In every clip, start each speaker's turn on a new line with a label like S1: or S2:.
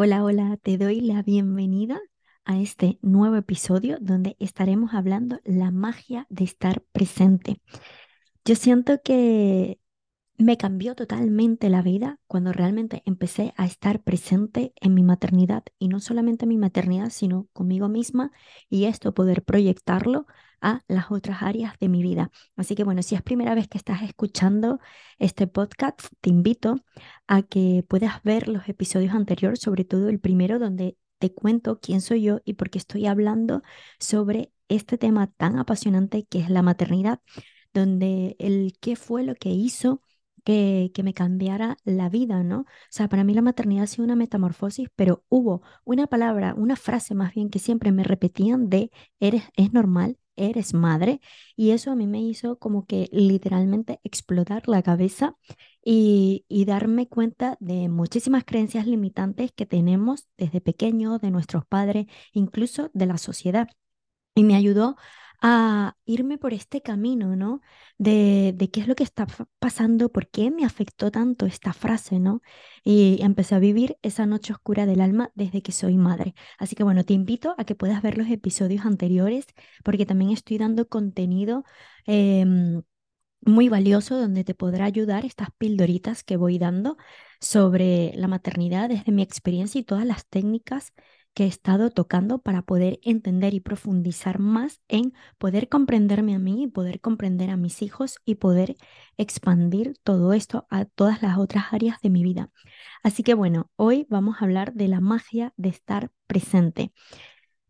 S1: Hola, hola, te doy la bienvenida a este nuevo episodio donde estaremos hablando la magia de estar presente. Yo siento que me cambió totalmente la vida cuando realmente empecé a estar presente en mi maternidad y no solamente en mi maternidad, sino conmigo misma y esto poder proyectarlo a las otras áreas de mi vida. Así que bueno, si es primera vez que estás escuchando este podcast, te invito a que puedas ver los episodios anteriores, sobre todo el primero donde te cuento quién soy yo y por qué estoy hablando sobre este tema tan apasionante que es la maternidad, donde el qué fue lo que hizo que, me cambiara la vida, ¿no? O sea, para mí la maternidad ha sido una metamorfosis, pero hubo una palabra, una frase más bien que siempre me repetían de, eres, es normal, eres madre, y eso a mí me hizo como que literalmente explotar la cabeza y, y darme cuenta de muchísimas creencias limitantes que tenemos desde pequeño, de nuestros padres, incluso de la sociedad. Y me ayudó a irme por este camino, ¿no? De, de qué es lo que está pasando, por qué me afectó tanto esta frase, ¿no? Y empecé a vivir esa noche oscura del alma desde que soy madre. Así que bueno, te invito a que puedas ver los episodios anteriores porque también estoy dando contenido. Em, muy valioso donde te podrá ayudar estas pildoritas que voy dando sobre la maternidad desde mi experiencia y todas las técnicas que he estado tocando para poder entender y profundizar más en poder comprenderme a mí y poder comprender a mis hijos y poder expandir todo esto a todas las otras áreas de mi vida. Así que bueno, hoy vamos a hablar de la magia de estar presente.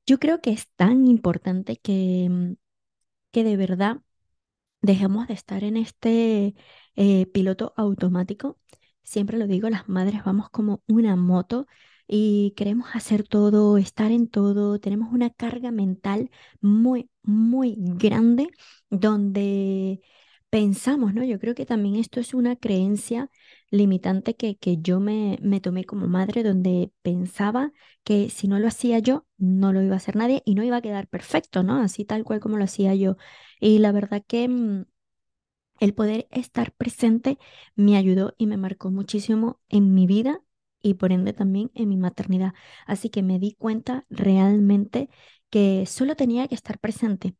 S1: Yo creo que es tan importante que, mm, que de verdad dejemos de estar en este eh, piloto automático. Siempre lo digo, las madres vamos como una moto y queremos hacer todo, estar en todo, tenemos una carga mental muy, muy grande donde pensamos, ¿no? Yo creo que también esto es una creencia limitante que, que yo me, me tomé como madre, donde pensaba que si no lo hacía yo, no lo iba a hacer nadie y no iba a quedar perfecto, ¿no? Así tal cual como lo hacía yo. Y la verdad que mm, el poder estar presente me ayudó y me marcó muchísimo en mi vida y por ende también en mi maternidad. Así que me di cuenta realmente que solo tenía que estar presente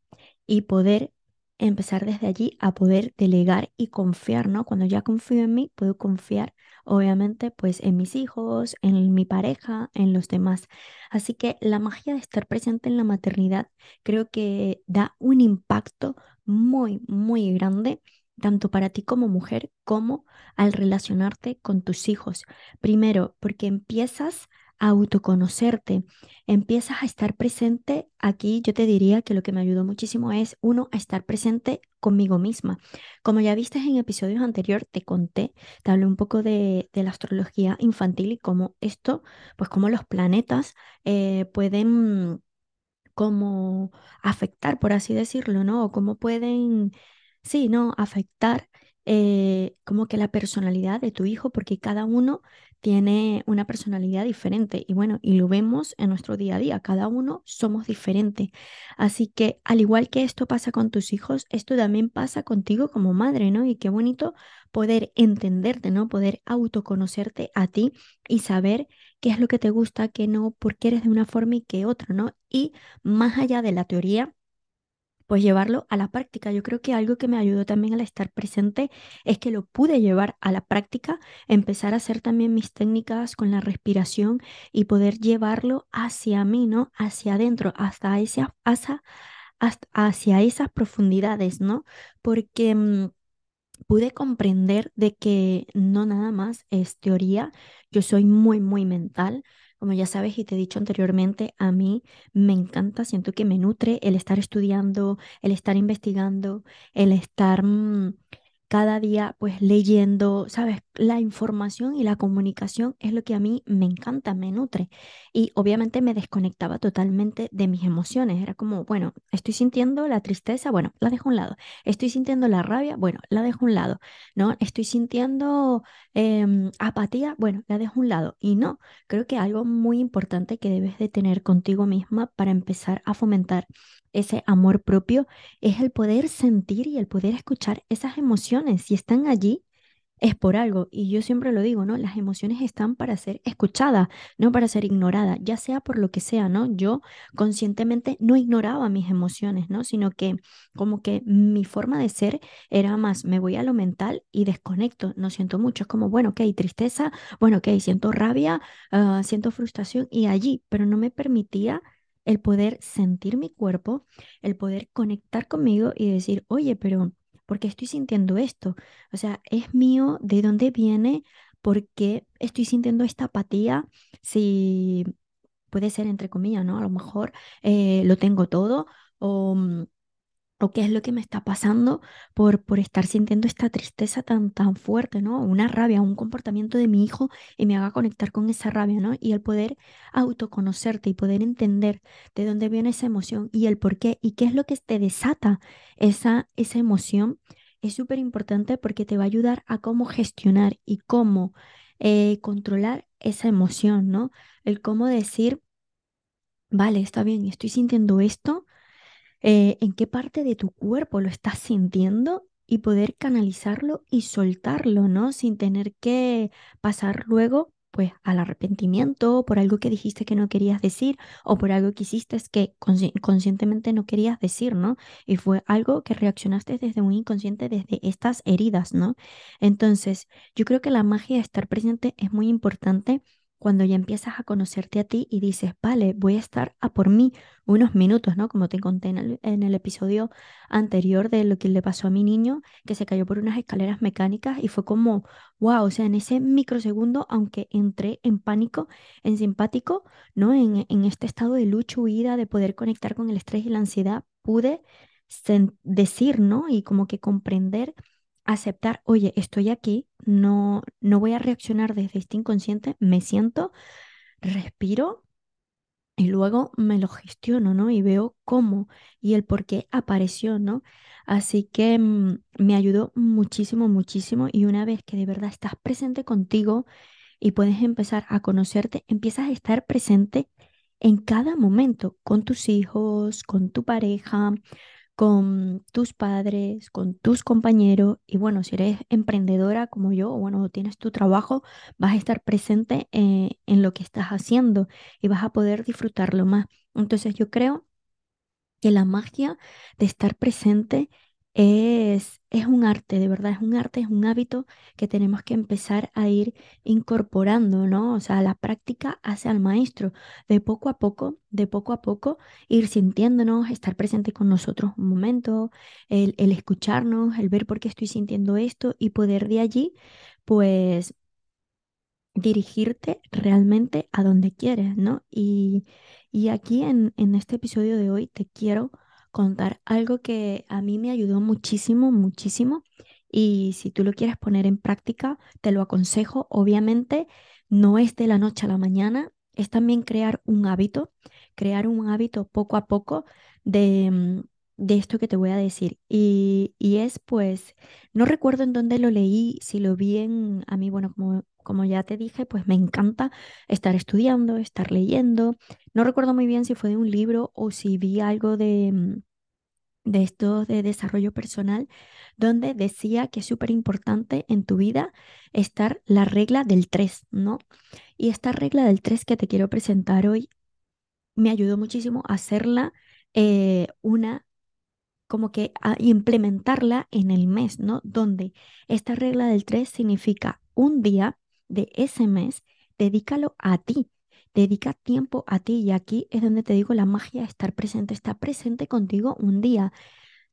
S1: y poder empezar desde allí a poder delegar y confiar, ¿no? Cuando ya confío en mí, puedo confiar, obviamente, pues en mis hijos, en mi pareja, en los demás. Así que la magia de estar presente en la maternidad creo que da un impacto muy, muy grande tanto para ti como mujer como al relacionarte con tus hijos. Primero, porque empiezas a autoconocerte, empiezas a estar presente. Aquí yo te diría que lo que me ayudó muchísimo es, uno, a estar presente conmigo misma. Como ya viste en episodios anteriores, te conté, te hablé un poco de, la astrología infantil y cómo esto, pues cómo los planetas eh, pueden como afectar, por así decirlo, ¿no? Cómo pueden sí, ¿no? Afectar eh, como que la personalidad de tu hijo, porque cada uno tiene una personalidad diferente y bueno, y lo vemos en nuestro día a día, cada uno somos diferentes. Así que al igual que esto pasa con tus hijos, esto también pasa contigo como madre, ¿no? Y qué bonito poder entenderte, ¿no? Poder autoconocerte a ti y saber qué es lo que te gusta, qué no, por qué eres de una forma y qué otra, ¿no? Y más allá de la teoría, pues llevarlo a la práctica. Yo creo que algo que me ayudó también al estar presente es que lo pude llevar a la práctica, empezar a hacer también mis técnicas con la respiración y poder llevarlo hacia mí, ¿no? Hacia adentro, hasta esa, hacia, hacia esas profundidades, ¿no? Porque... Mm, pude comprender de que no nada más es teoría, yo soy muy, muy mental, como ya sabes y te he dicho anteriormente, a mí me encanta, siento que me nutre el estar estudiando, el estar investigando, el estar mm, cada día pues leyendo, ¿sabes? La información y la comunicación es lo que a mí me encanta, me nutre. Y obviamente me desconectaba totalmente de mis emociones. Era como, bueno, estoy sintiendo la tristeza, bueno, la dejo a un lado. Estoy sintiendo la rabia, bueno, la dejo a un lado. ¿No? Estoy sintiendo em, apatía, bueno, la dejo a un lado. Y no, creo que algo muy importante que debes de tener contigo misma para empezar a fomentar ese amor propio es el poder sentir y el poder escuchar esas emociones. Si están allí, es por algo. Y yo siempre lo digo, ¿no? Las emociones están para ser escuchadas, no para ser ignoradas, ya sea por lo que sea, ¿no? Yo conscientemente no ignoraba mis emociones, ¿no? Sino que como que mi forma de ser era más, me voy a lo mental y desconecto, no siento mucho. Es como, bueno, ok, tristeza, bueno, ok, siento rabia, ah, siento frustración y allí, pero no me permitía el poder sentir mi cuerpo, el poder conectar conmigo y decir, oye, pero ¿por qué estoy sintiendo esto? O sea, ¿es mío? ¿De dónde viene? ¿Por qué estoy sintiendo esta apatía? Si puede ser entre comillas, ¿no? A lo mejor eh, lo tengo todo o mm, o qué es lo que me está pasando por, por estar sintiendo esta tristeza tan, tan fuerte, ¿no? Una rabia, un comportamiento de mi hijo y me haga conectar con esa rabia, ¿no? Y el poder autoconocerte y poder entender de dónde viene esa emoción y el por qué y qué es lo que te desata esa, esa emoción es súper importante porque te va a ayudar a cómo gestionar y cómo eh, controlar esa emoción, ¿no? El cómo decir, vale, está bien, estoy sintiendo esto eh, en qué parte de tu cuerpo lo estás sintiendo y poder canalizarlo y soltarlo, ¿no? Sin tener que pasar luego pues al arrepentimiento por algo que dijiste que no querías decir o por algo que hiciste que conscientemente no querías decir, ¿no? Y fue algo que reaccionaste desde un inconsciente, desde estas heridas, ¿no? Entonces, yo creo que la magia de estar presente es muy importante cuando ya empiezas a conocerte a ti y dices, vale, voy a estar a por mí unos minutos, ¿no? Como te conté en el, episodio anterior de lo que le pasó a mi niño, que se cayó por unas escaleras mecánicas y fue como, wow, o sea, en ese microsegundo, aunque entré en pánico, en simpático, ¿no? En, en este estado de lucha, huida, de poder conectar con el estrés y la ansiedad, pude decir, ¿no? Y como que comprender aceptar, oye, estoy aquí, no, no voy a reaccionar desde este inconsciente, me siento, respiro y luego me lo gestiono, ¿no? Y veo cómo y el por qué apareció, ¿no? Así que mm, me ayudó muchísimo, muchísimo y una vez que de verdad estás presente contigo y puedes empezar a conocerte, empiezas a estar presente en cada momento con tus hijos, con tu pareja, con tus padres, con tus compañeros y bueno, si eres emprendedora como yo, bueno, tienes tu trabajo, vas a estar presente eh, en lo que estás haciendo y vas a poder disfrutarlo más. Entonces yo creo que la magia de estar presente es, es un arte, de verdad, es un arte, es un hábito que tenemos que empezar a ir incorporando, ¿no? O sea, la práctica hace al maestro, de poco a poco, de poco a poco, ir sintiéndonos, estar presente con nosotros un momento, el, el escucharnos, el ver por qué estoy sintiendo esto y poder de allí, pues dirigirte realmente a donde quieres, ¿no? Y, y aquí en, en este episodio de hoy te quiero contar algo que a mí me ayudó muchísimo, muchísimo. Y si tú lo quieres poner en práctica, te lo aconsejo. Obviamente, no es de la noche a la mañana, es también crear un hábito, crear un hábito poco a poco de, mm, de esto que te voy a decir. Y, y, es pues, no recuerdo en dónde lo leí, si lo vi en, a mí, bueno, como, como ya te dije, pues me encanta estar estudiando, estar leyendo. No recuerdo muy bien si fue de un libro o si vi algo de, mm, de esto de desarrollo personal, donde decía que es súper importante en tu vida estar la regla del 3, ¿no? Y esta regla del 3 que te quiero presentar hoy me ayudó muchísimo a hacerla eh, una, como que a implementarla en el mes, ¿no? Donde esta regla del 3 significa un día de ese mes, dedícalo a ti. Dedica tiempo a ti y aquí es donde te digo la magia de estar presente. Está presente contigo un día.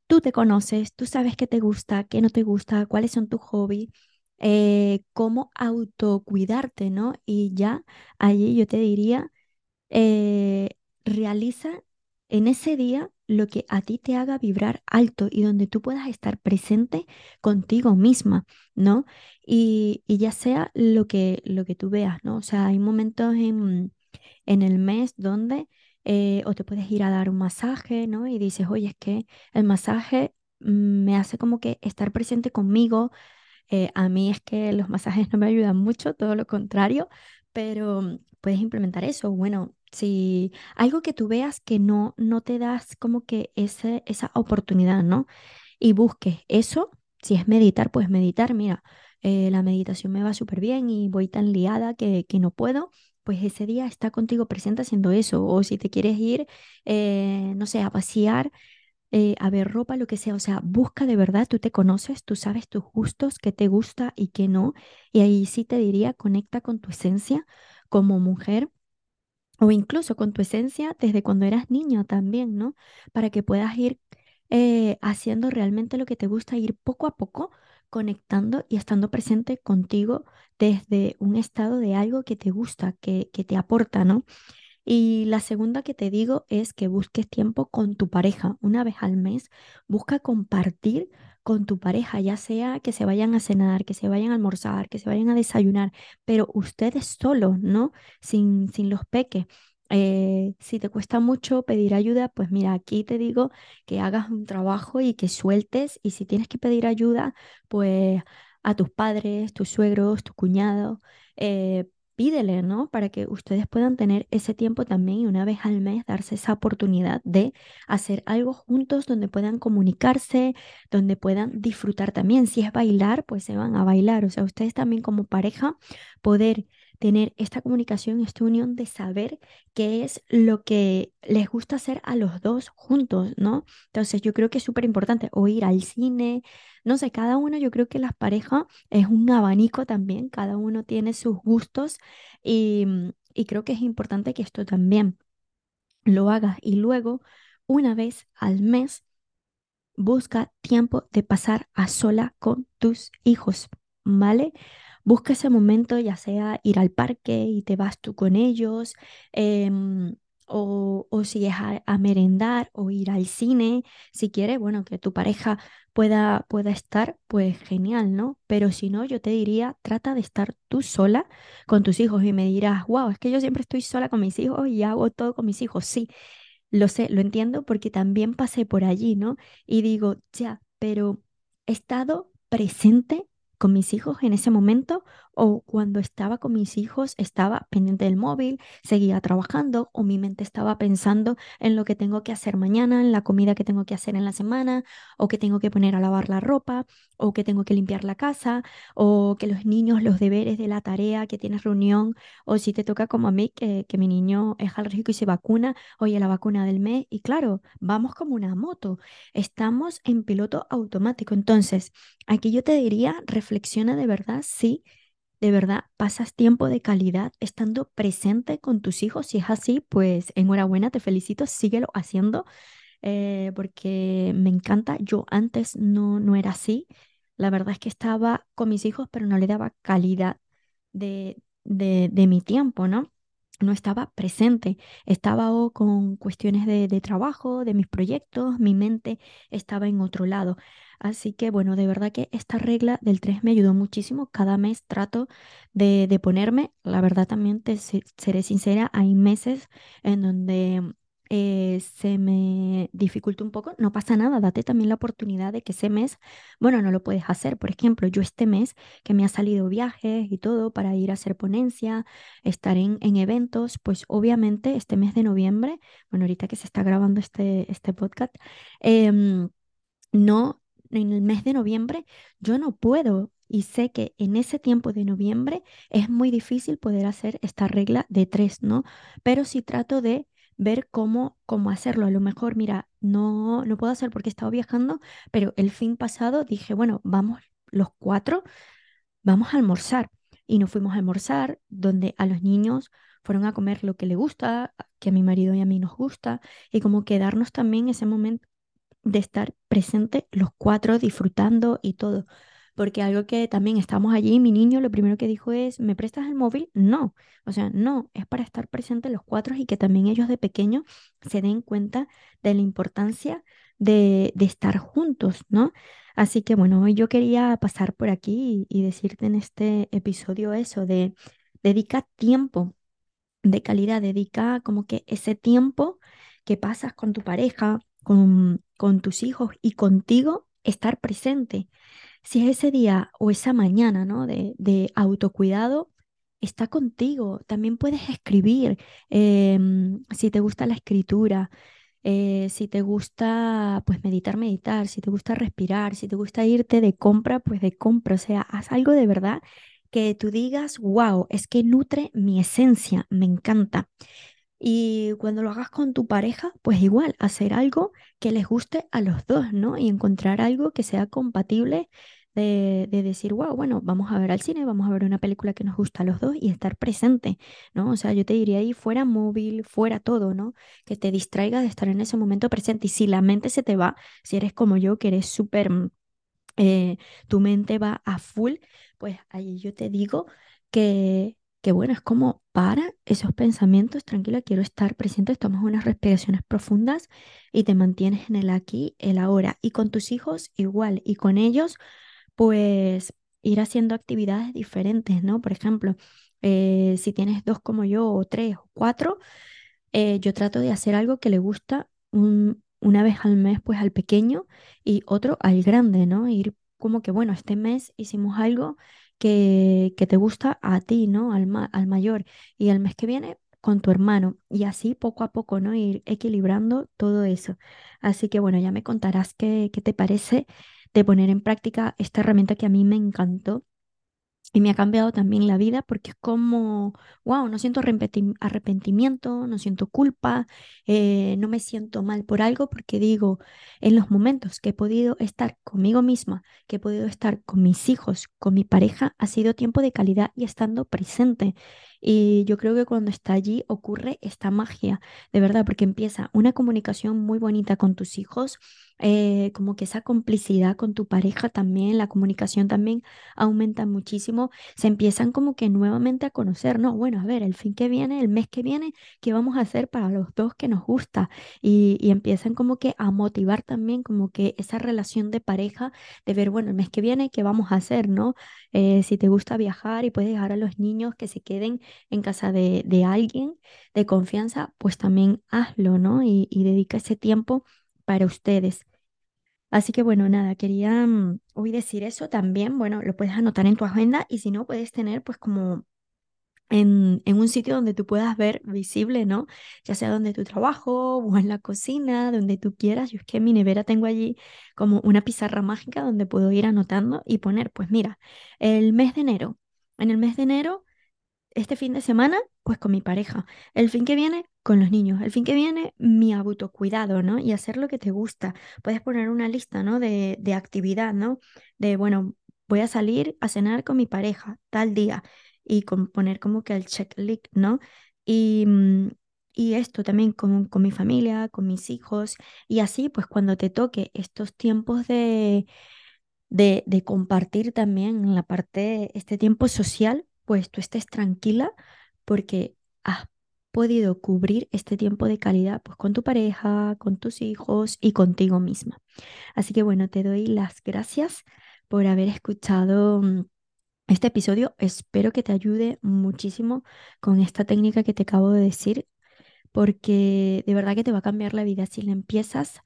S1: Tú te conoces, tú sabes qué te gusta, qué no te gusta, cuáles son tus hobbies, eh, cómo autocuidarte, ¿no? Y ya allí yo te diría, eh, realiza en ese día lo que a ti te haga vibrar alto y donde tú puedas estar presente contigo misma, ¿no? Y, y ya sea lo que, lo que tú veas, ¿no? O sea, hay momentos en, en el mes donde eh, o te puedes ir a dar un masaje, ¿no? Y dices, oye, es que el masaje mm, me hace como que estar presente conmigo. Eh, a mí es que los masajes no me ayudan mucho, todo lo contrario, pero mm, puedes implementar eso. Bueno, si algo que tú veas que no, no te das como que ese, esa oportunidad, ¿no? Y busques eso, si es meditar, pues meditar, mira, eh, la meditación me va súper bien y voy tan liada que, que no puedo, pues ese día está contigo presente haciendo eso. O si te quieres ir, eh, no sé, a pasear, eh, a ver ropa, lo que sea. O sea, busca de verdad, tú te conoces, tú sabes tus gustos, qué te gusta y qué no. Y ahí sí te diría, conecta con tu esencia como mujer o incluso con tu esencia desde cuando eras niño también, ¿no? Para que puedas ir haciendo realmente lo que te gusta, ir poco a poco conectando y estando presente contigo desde un estado de algo que te gusta, que, que te aporta, ¿no? Y la segunda que te digo es que busques tiempo con tu pareja. Una vez al mes, busca compartir con tu pareja, ya sea que se vayan a cenar, que se vayan a almorzar, que se vayan a desayunar, pero ustedes solos, ¿no? Sin, sin los peques. Eh, si te cuesta mucho pedir ayuda, pues mira, aquí te digo que hagas un trabajo y que sueltes y si tienes que pedir ayuda, pues a tus padres, tus suegros, tu cuñado, eh, pídele, ¿no? Para que ustedes puedan tener ese tiempo también y una vez al mes darse esa oportunidad de hacer algo juntos donde puedan comunicarse, donde puedan disfrutar también. Si es bailar, pues se van a bailar. O sea, ustedes también como pareja poder tener esta comunicación, esta unión de saber qué es lo que les gusta hacer a los dos juntos, ¿no? Entonces yo creo que es súper importante o ir al cine, no sé, cada uno, yo creo que las parejas es un abanico también, cada uno tiene sus gustos y, y creo que es importante que esto también lo hagas y luego una vez al mes busca tiempo de pasar a sola con tus hijos, ¿vale? Busca ese momento, ya sea ir al parque y te vas tú con ellos, em, o, o, si es a, merendar o ir al cine, si quieres, bueno, que tu pareja pueda, pueda estar, pues genial, ¿no? Pero si no, yo te diría, trata de estar tú sola con tus hijos y me dirás, wow, es que yo siempre estoy sola con mis hijos y hago todo con mis hijos. Sí, lo sé, lo entiendo porque también pasé por allí, ¿no? Y digo, ya, pero he estado presente con mis hijos en ese momento o cuando estaba con mis hijos estaba pendiente del móvil, seguía trabajando o mi mente estaba pensando en lo que tengo que hacer mañana, en la comida que tengo que hacer en la semana o que tengo que poner a lavar la ropa o que tengo que limpiar la casa o que los niños, los deberes de la tarea, que tienes reunión o si te toca como a mí que, mi niño es alérgico y se vacuna, oye, la vacuna del mes y claro, vamos como una moto, estamos en piloto automático. Entonces, aquí yo te diría, reflexiona de verdad si de verdad pasas tiempo de calidad estando presente con tus hijos. Si es así, pues enhorabuena, te felicito, síguelo haciendo eh, porque me encanta. Yo antes no, no era así. La verdad es que estaba con mis hijos, pero no le daba calidad de, de, de mi tiempo, ¿no? No estaba presente, estaba con cuestiones de, de, trabajo, de mis proyectos, mi mente estaba en otro lado. Así que bueno, de verdad que esta regla del 3 me ayudó muchísimo. Cada mes trato de, de ponerme, la verdad también te seré sincera, hay meses en donde eh, se me dificulta un poco, no pasa nada, date también la oportunidad de que ese mes, bueno, no lo puedes hacer. Por ejemplo, yo este mes que me ha salido viajes y todo para ir a hacer ponencia, estar en, en eventos, pues obviamente este mes de noviembre, bueno, ahorita que se está grabando este, este podcast, em, no en el mes de noviembre, yo no puedo y sé que en ese tiempo de noviembre es muy difícil poder hacer esta regla de tres, ¿no? Pero sí trato de ver cómo, cómo hacerlo. A lo mejor, mira, no, no puedo hacer porque he estado viajando, pero el fin pasado dije, bueno, vamos los cuatro, vamos a almorzar. Y nos fuimos a almorzar donde a los niños fueron a comer lo que le gusta, que a mi marido y a mí nos gusta, y como quedarnos también ese momento de estar presente los cuatro disfrutando y todo. Porque algo que también estamos allí, mi niño lo primero que dijo es, ¿me prestas el móvil? No, o sea, no, es para estar presente los cuatro y que también ellos de pequeño se den cuenta de la importancia de, de estar juntos, ¿no? Así que bueno, yo quería pasar por aquí y, y decirte en este episodio eso de dedica tiempo de calidad, dedica como que ese tiempo que pasas con tu pareja, con, con tus hijos y contigo, estar presente. Si es ese día o esa mañana, ¿no? De, de autocuidado, está contigo. También puedes escribir, em, si te gusta la escritura, Eh, si te gusta, pues meditar, meditar. Si te gusta respirar, si te gusta irte de compra, pues de compra. O sea, haz algo de verdad que tú digas, wow, es que nutre mi esencia, me encanta. Y cuando lo hagas con tu pareja, pues igual, hacer algo que les guste a los dos, ¿no? Y encontrar algo que sea compatible de, de, decir, wow, bueno, vamos a ver al cine, vamos a ver una película que nos gusta a los dos y estar presente, ¿no? O sea, yo te diría ahí fuera móvil, fuera todo, ¿no? Que te distraiga de estar en ese momento presente. Y si la mente se te va, si eres como yo, que eres súper, mm, eh, tu mente va a full, pues ahí yo te digo que que bueno, es como para esos pensamientos, tranquila, quiero estar presente, tomas unas respiraciones profundas y te mantienes en el aquí, el ahora. Y con tus hijos igual, y con ellos, pues ir haciendo actividades diferentes, ¿no? Por ejemplo, eh, si tienes dos como yo, o tres, o cuatro, eh, yo trato de hacer algo que le gusta una vez al mes, pues al pequeño y otro al grande, ¿no? Ir como que, bueno, este mes hicimos algo que, te gusta a ti, ¿no? Al, al mayor. Y el mes que viene con tu hermano. Y así poco a poco, ¿no? Ir equilibrando todo eso. Así que bueno, ya me contarás qué, qué te parece de poner en práctica esta herramienta que a mí me encantó y me ha cambiado también la vida porque es como, wow, no siento arrepentimiento, no siento culpa, eh, no me siento mal por algo porque digo, en los momentos que he podido estar conmigo misma, que he podido estar con mis hijos, con mi pareja, ha sido tiempo de calidad y estando presente. Y yo creo que cuando está allí ocurre esta magia, de verdad, porque empieza una comunicación muy bonita con tus hijos, eh, como que esa complicidad con tu pareja también, la comunicación también aumenta muchísimo, se empiezan como que nuevamente a conocer, no, bueno, a ver, el fin que viene, el mes que viene, ¿qué vamos a hacer para los dos que nos gusta? Y, empiezan como que a motivar también como que esa relación de pareja, de ver, bueno, el mes que viene, ¿qué vamos a hacer? ¿No? Eh, si te gusta viajar y puedes dejar a los niños que se queden en casa de, de alguien de confianza, pues también hazlo, ¿no? Y, y dedica ese tiempo para ustedes. Así que bueno, nada, quería mm, hoy decir eso también. Bueno, lo puedes anotar en tu agenda y si no, puedes tener pues como en, en, un sitio donde tú puedas ver visible, ¿no? Ya sea donde tu trabajo o en la cocina, donde tú quieras. Yo es que en mi nevera tengo allí como una pizarra mágica donde puedo ir anotando y poner, pues mira, el mes de enero. En el mes de enero este fin de semana, pues con mi pareja. El fin que viene, con los niños. El fin que viene, mi autocuidado, ¿no? Y hacer lo que te gusta. Puedes poner una lista, ¿no? De, de actividad, ¿no? De, bueno, voy a salir a cenar con mi pareja tal día y con, poner como que el checklist, ¿no? Y, mm, y esto también con, con mi familia, con mis hijos. Y así, pues cuando te toque estos tiempos de, de, de compartir también la parte, este tiempo social, pues tú estés tranquila porque has podido cubrir este tiempo de calidad pues con tu pareja, con tus hijos y contigo misma. Así que bueno, te doy las gracias por haber escuchado mm, este episodio. Espero que te ayude muchísimo con esta técnica que te acabo de decir porque de verdad que te va a cambiar la vida si la empiezas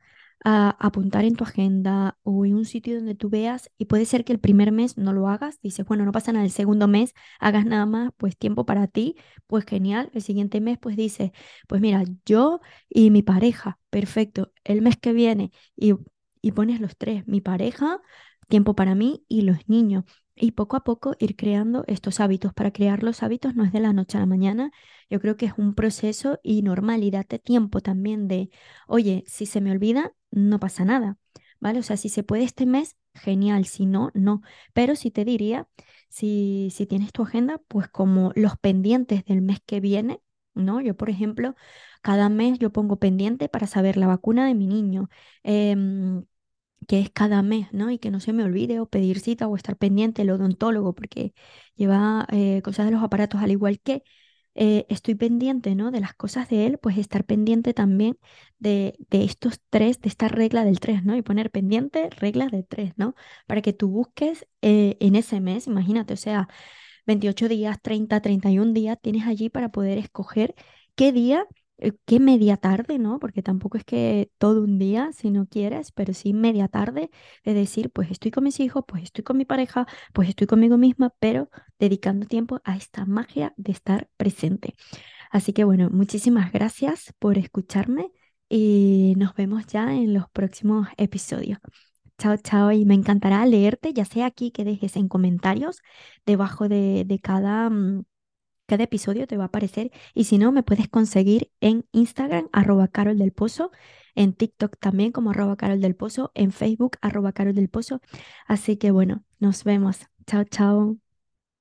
S1: apuntar en tu agenda o en un sitio donde tú veas y puede ser que el primer mes no lo hagas, dices, bueno, no pasa nada, el segundo mes hagas nada más, pues tiempo para ti, pues genial, el siguiente mes pues dices, pues mira, yo y mi pareja, perfecto, el mes que viene y, y pones los tres, mi pareja, tiempo para mí y los niños. Y poco a poco ir creando estos hábitos. Para crear los hábitos no es de la noche a la mañana. Yo creo que es un proceso y normal y date tiempo también de, oye, si se me olvida, no pasa nada. ¿Vale? O sea, si se puede este mes, genial. Si no, no. Pero si te diría, si, si tienes tu agenda, pues como los pendientes del mes que viene, ¿no? Yo, por ejemplo, cada mes yo pongo pendiente para saber la vacuna de mi niño. Em, que es cada mes, ¿no? Y que no se me olvide o pedir cita o estar pendiente el odontólogo porque lleva eh, cosas de los aparatos, al igual que eh, estoy pendiente, ¿no? De las cosas de él, pues estar pendiente también de, de estos tres, de esta regla del tres, ¿no? Y poner pendiente reglas de tres, ¿no? Para que tú busques eh, en ese mes, imagínate, o sea, 28 días, 30, 31 días, tienes allí para poder escoger qué día qué media tarde, ¿no? Porque tampoco es que todo un día, si no quieres, pero sí media tarde de decir, pues estoy con mis hijos, pues estoy con mi pareja, pues estoy conmigo misma, pero dedicando tiempo a esta magia de estar presente. Así que bueno, muchísimas gracias por escucharme. y nos vemos ya en los próximos episodios. Chao, chao, y me encantará leerte, ya sea aquí que dejes en comentarios debajo de, de cada, mm, cada episodio te va a aparecer y si no, me puedes conseguir en Instagram, arroba Carol del Pozo, en TikTok también como arroba Carol del Pozo, en Facebook, arroba Carol del Pozo. Así que bueno, nos vemos. Chao, chao.